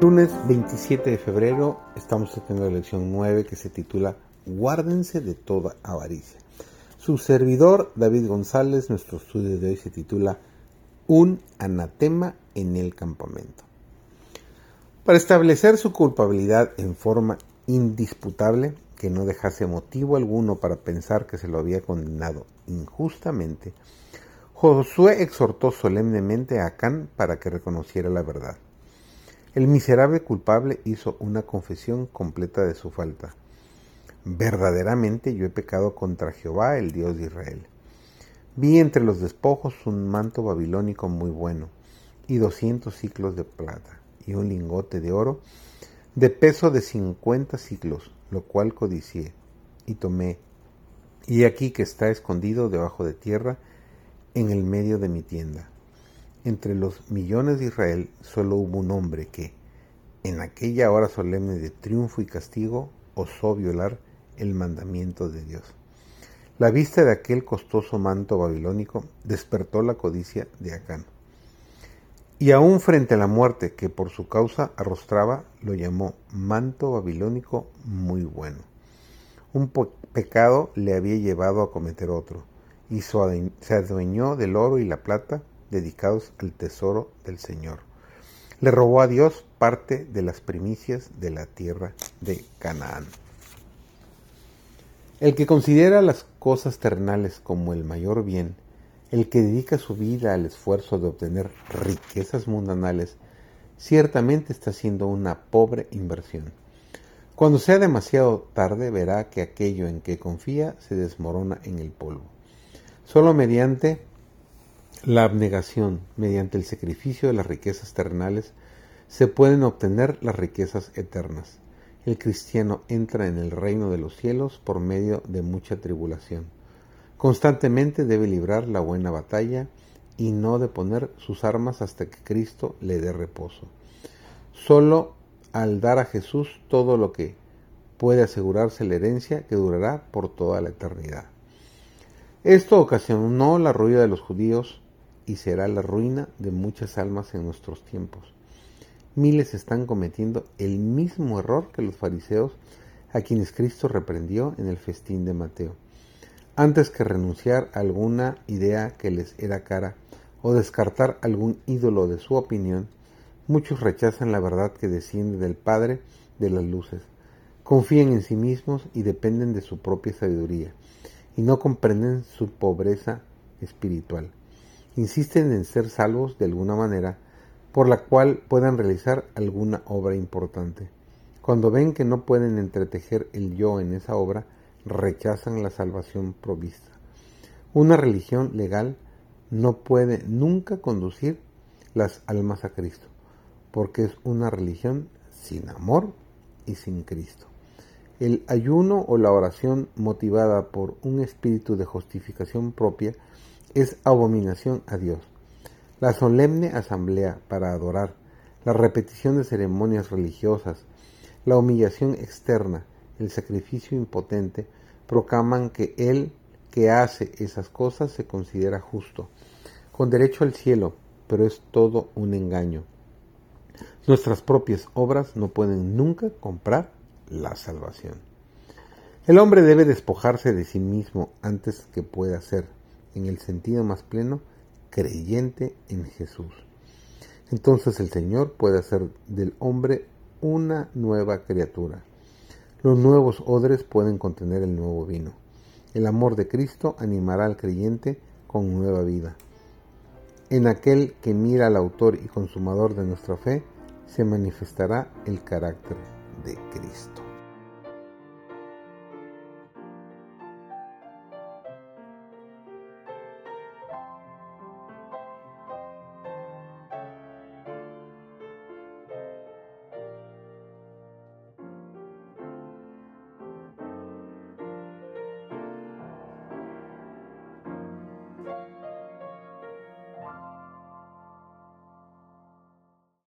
Lunes 27 de febrero estamos teniendo la lección 9 que se titula Guárdense de toda avaricia. Su servidor David González, nuestro estudio de hoy se titula Un anatema en el campamento. Para establecer su culpabilidad en forma indisputable, que no dejase motivo alguno para pensar que se lo había condenado injustamente, Josué exhortó solemnemente a Acán para que reconociera la verdad. El miserable culpable hizo una confesión completa de su falta. Verdaderamente yo he pecado contra Jehová, el Dios de Israel. Vi entre los despojos un manto babilónico muy bueno, y doscientos ciclos de plata, y un lingote de oro, de peso de cincuenta ciclos, lo cual codicié, y tomé. Y aquí que está escondido debajo de tierra, en el medio de mi tienda. Entre los millones de Israel solo hubo un hombre que, en aquella hora solemne de triunfo y castigo, osó violar el mandamiento de Dios. La vista de aquel costoso manto babilónico despertó la codicia de Acán. Y aún frente a la muerte que por su causa arrostraba, lo llamó manto babilónico muy bueno. Un pecado le había llevado a cometer otro, y se adueñó del oro y la plata dedicados al tesoro del Señor. Le robó a Dios parte de las primicias de la tierra de Canaán. El que considera las cosas terrenales como el mayor bien, el que dedica su vida al esfuerzo de obtener riquezas mundanales, ciertamente está haciendo una pobre inversión. Cuando sea demasiado tarde verá que aquello en que confía se desmorona en el polvo. Solo mediante la abnegación mediante el sacrificio de las riquezas terrenales se pueden obtener las riquezas eternas. El cristiano entra en el reino de los cielos por medio de mucha tribulación. Constantemente debe librar la buena batalla y no deponer sus armas hasta que Cristo le dé reposo. Solo al dar a Jesús todo lo que puede asegurarse la herencia que durará por toda la eternidad. Esto ocasionó la ruina de los judíos y será la ruina de muchas almas en nuestros tiempos. Miles están cometiendo el mismo error que los fariseos a quienes Cristo reprendió en el festín de Mateo. Antes que renunciar a alguna idea que les era cara o descartar algún ídolo de su opinión, muchos rechazan la verdad que desciende del Padre de las luces, confían en sí mismos y dependen de su propia sabiduría, y no comprenden su pobreza espiritual insisten en ser salvos de alguna manera por la cual puedan realizar alguna obra importante. Cuando ven que no pueden entretejer el yo en esa obra, rechazan la salvación provista. Una religión legal no puede nunca conducir las almas a Cristo, porque es una religión sin amor y sin Cristo. El ayuno o la oración motivada por un espíritu de justificación propia es abominación a Dios. La solemne asamblea para adorar, la repetición de ceremonias religiosas, la humillación externa, el sacrificio impotente, proclaman que Él que hace esas cosas se considera justo, con derecho al cielo, pero es todo un engaño. Nuestras propias obras no pueden nunca comprar la salvación. El hombre debe despojarse de sí mismo antes que pueda ser en el sentido más pleno, creyente en Jesús. Entonces el Señor puede hacer del hombre una nueva criatura. Los nuevos odres pueden contener el nuevo vino. El amor de Cristo animará al creyente con nueva vida. En aquel que mira al autor y consumador de nuestra fe, se manifestará el carácter de Cristo.